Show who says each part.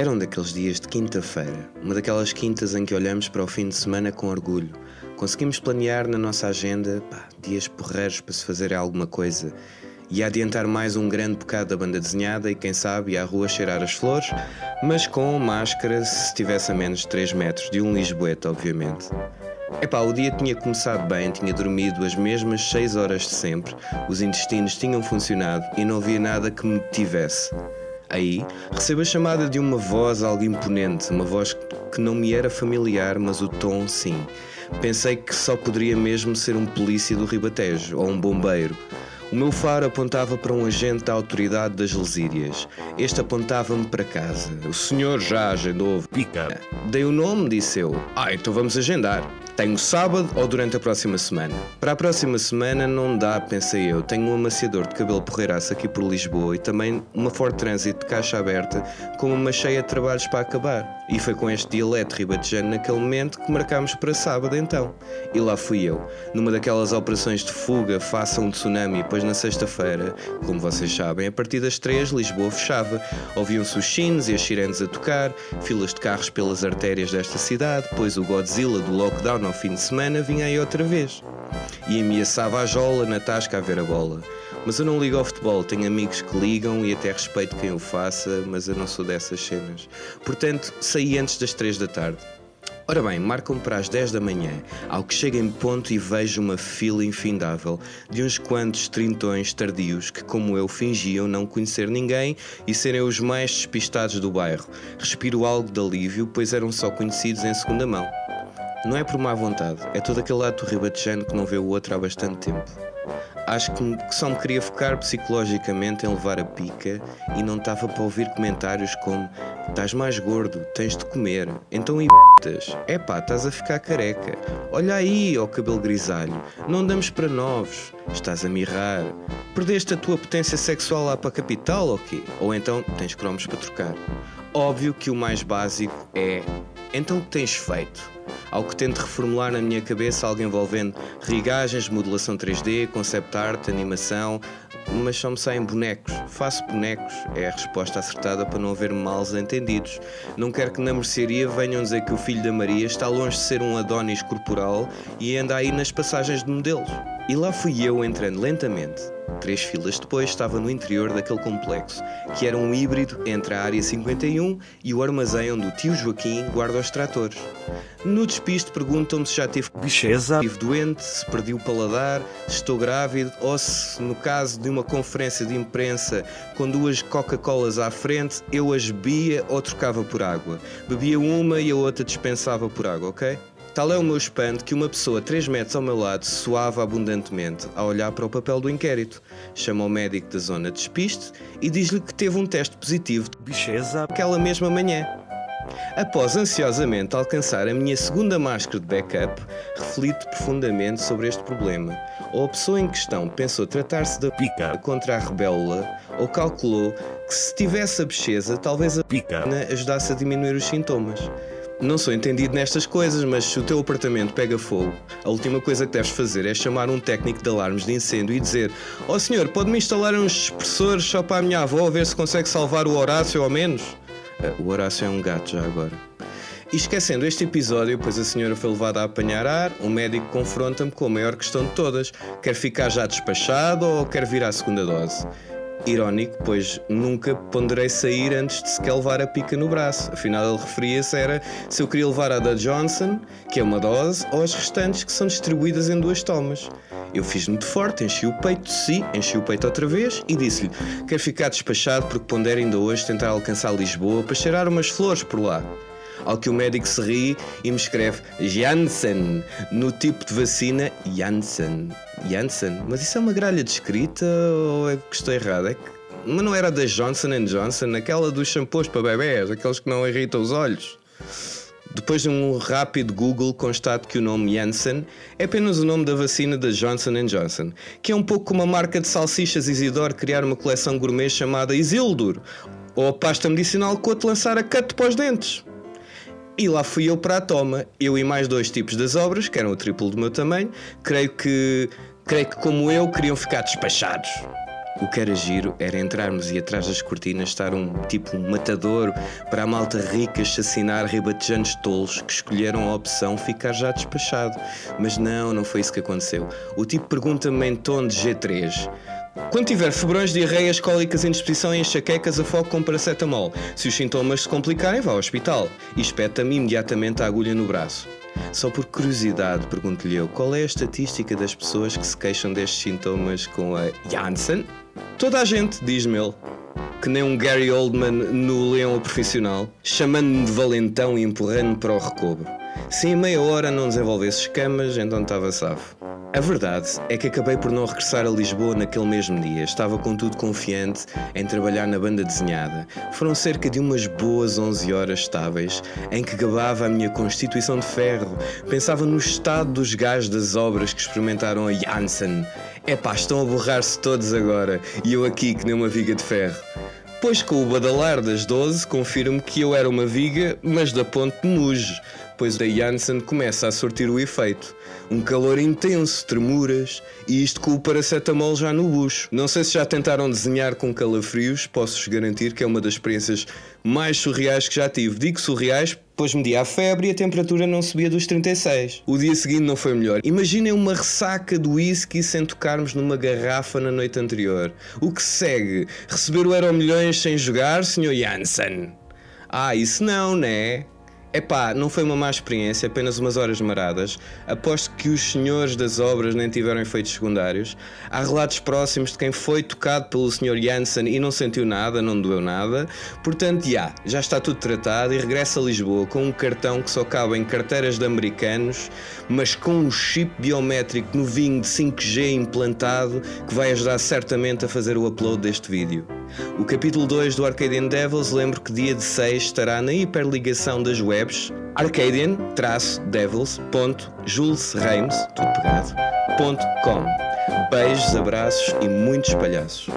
Speaker 1: Eram daqueles dias de quinta-feira, uma daquelas quintas em que olhamos para o fim de semana com orgulho. Conseguimos planear na nossa agenda pá, dias porreiros para se fazer alguma coisa e adiantar mais um grande bocado da banda desenhada e quem sabe ir à rua cheirar as flores, mas com máscara se estivesse a menos de 3 metros de um lisboeta, obviamente. Epá, o dia tinha começado bem, tinha dormido as mesmas 6 horas de sempre, os intestinos tinham funcionado e não havia nada que me tivesse. Aí recebo a chamada de uma voz algo imponente, uma voz que não me era familiar, mas o tom sim. Pensei que só poderia mesmo ser um polícia do Ribatejo ou um bombeiro. O meu faro apontava para um agente da autoridade das Lesírias. Este apontava-me para casa. O senhor já agendou?
Speaker 2: Pica.
Speaker 1: Dei o nome, disse eu. Ah, então vamos agendar. Tenho sábado ou durante a próxima semana? Para a próxima semana não dá, pensei eu. Tenho um amaciador de cabelo porreiraço aqui por Lisboa e também uma Ford Transit de caixa aberta com uma cheia de trabalhos para acabar. E foi com este dialeto ribatejano naquele momento que marcámos para sábado então. E lá fui eu, numa daquelas operações de fuga, faça um tsunami, pois na sexta-feira, como vocês sabem, a partir das três Lisboa fechava. Ouviam-se os chinos e as sirenes a tocar, filas de carros pelas artérias desta cidade, pois o Godzilla do lockdown ao fim de semana vinha aí outra vez. E ameaçava a jola na tasca a ver a bola. Mas eu não ligo ao futebol, tenho amigos que ligam e até respeito quem o faça, mas eu não sou dessas cenas. Portanto, saí antes das 3 da tarde. Ora bem, marcam para as 10 da manhã, ao que chego em ponto e vejo uma fila infindável de uns quantos trintões tardios que, como eu, fingiam não conhecer ninguém e serem os mais despistados do bairro. Respiro algo de alívio, pois eram só conhecidos em segunda mão. Não é por má vontade, é todo aquele lado ribatejano que não vê o outro há bastante tempo. Acho que só me queria focar psicologicamente em levar a pica e não estava para ouvir comentários como estás mais gordo, tens de comer, então e é pá, estás a ficar careca. Olha aí, ó cabelo grisalho, não damos para novos, estás a mirrar. Perdeste a tua potência sexual lá para a capital ou quê? Ou então tens cromos para trocar. Óbvio que o mais básico é então o que tens feito? Ao que tento reformular na minha cabeça algo envolvendo rigagens, modelação 3D, concept art, animação, mas só me saem bonecos. Faço bonecos, é a resposta acertada para não haver males entendidos. Não quero que na mercearia venham dizer que o filho da Maria está longe de ser um Adonis corporal e anda aí nas passagens de modelos. E lá fui eu entrando lentamente. Três filas depois estava no interior daquele complexo, que era um híbrido entre a área 51 e o armazém onde o tio Joaquim guarda os tratores. No despiste perguntam-me se já tive
Speaker 2: bicheza,
Speaker 1: tive doente, se perdi o paladar, se estou grávido ou se, no caso de uma conferência de imprensa com duas Coca-Colas à frente, eu as bebia ou trocava por água. Bebia uma e a outra dispensava por água, ok? Tal é o meu espanto que uma pessoa 3 metros ao meu lado suava abundantemente a olhar para o papel do inquérito. Chama o médico da zona de despiste e diz-lhe que teve um teste positivo de
Speaker 2: bicheza
Speaker 1: aquela mesma manhã. Após ansiosamente alcançar a minha segunda máscara de backup, reflito profundamente sobre este problema. Ou a pessoa em questão pensou tratar-se da
Speaker 2: pica
Speaker 1: contra a rebélula, ou calculou que se tivesse a bicheza, talvez a
Speaker 2: pica
Speaker 1: ajudasse a diminuir os sintomas. Não sou entendido nestas coisas, mas se o teu apartamento pega fogo, a última coisa que deves fazer é chamar um técnico de alarmes de incêndio e dizer: Ó oh, senhor, pode-me instalar uns expressores só para a minha avó ver se consegue salvar o Horácio ao menos? Uh, o Horácio é um gato já agora. E esquecendo este episódio, pois a senhora foi levada a apanhar ar, o médico confronta-me com a maior questão de todas: quer ficar já despachado ou quer vir à segunda dose? Irónico, pois nunca ponderei sair antes de sequer levar a pica no braço. Afinal, ele referia-se era se eu queria levar a da Johnson, que é uma dose, ou as restantes que são distribuídas em duas tomas. Eu fiz muito forte, enchi o peito, sim, enchi o peito outra vez e disse-lhe: Quero ficar despachado porque pondero ainda hoje tentar alcançar Lisboa para cheirar umas flores por lá. Ao que o médico se ri e me escreve Janssen no tipo de vacina Janssen. Janssen? Mas isso é uma gralha de escrita ou é que estou errado? É que... Mas não era da Johnson Johnson, aquela dos shampoos para bebés, aqueles que não irritam os olhos. Depois de um rápido Google, constato que o nome Janssen é apenas o nome da vacina da Johnson Johnson, que é um pouco como a marca de salsichas Isidore criar uma coleção gourmet chamada Isildur, ou a pasta medicinal Cote lançar a cut para os dentes. E lá fui eu para a toma, eu e mais dois tipos das obras, que eram o triplo do meu tamanho, creio que, creio que como eu queriam ficar despachados. O que era giro era entrarmos e atrás das cortinas estar um tipo um matador para a malta rica assassinar ribatejantes tolos que escolheram a opção ficar já despachado. Mas não, não foi isso que aconteceu. O tipo pergunta-me em tom de G3. Quando tiver febrões, diarreias, cólicas, indisposição e enxaquecas, afogue com paracetamol. Se os sintomas se complicarem, vá ao hospital e espeta-me imediatamente a agulha no braço. Só por curiosidade, pergunto-lhe eu, qual é a estatística das pessoas que se queixam destes sintomas com a Janssen? Toda a gente, diz-me ele. Que nem um Gary Oldman no Leão Profissional, chamando-me de valentão e empurrando-me para o recobro. Se em meia hora não desenvolvesse escamas, então estava safo. A verdade é que acabei por não regressar a Lisboa naquele mesmo dia. Estava contudo confiante em trabalhar na banda desenhada. Foram cerca de umas boas 11 horas estáveis em que gabava a minha constituição de ferro. Pensava no estado dos gajos das obras que experimentaram a Janssen. Epá, estão a borrar-se todos agora e eu aqui que nem uma viga de ferro. Pois com o badalar das 12 confirmo que eu era uma viga, mas da ponte de Muge, pois a Janssen começa a sortir o efeito. Um calor intenso, tremuras, e isto com o paracetamol já no bucho. Não sei se já tentaram desenhar com calafrios, posso-vos garantir que é uma das experiências mais surreais que já tive. Digo surreais, pois media a febre e a temperatura não subia dos 36. O dia seguinte não foi melhor. Imaginem uma ressaca do whisky sem tocarmos numa garrafa na noite anterior. O que segue? Receber o Euro Milhões sem jogar, Sr. Janssen? Ah, isso não, né? Epá, não foi uma má experiência, apenas umas horas maradas. Aposto que os senhores das obras nem tiveram efeitos secundários. Há relatos próximos de quem foi tocado pelo Sr. Janssen e não sentiu nada, não doeu nada. Portanto, já, já está tudo tratado e regressa a Lisboa com um cartão que só cabe em carteiras de americanos, mas com um chip biométrico novinho de 5G implantado que vai ajudar certamente a fazer o upload deste vídeo. O capítulo 2 do Arcadian Devils lembro que dia de 6 estará na hiperligação das webs arcadian-devils.julesreims, tudo pegado, .com. Beijos, abraços e muitos palhaços.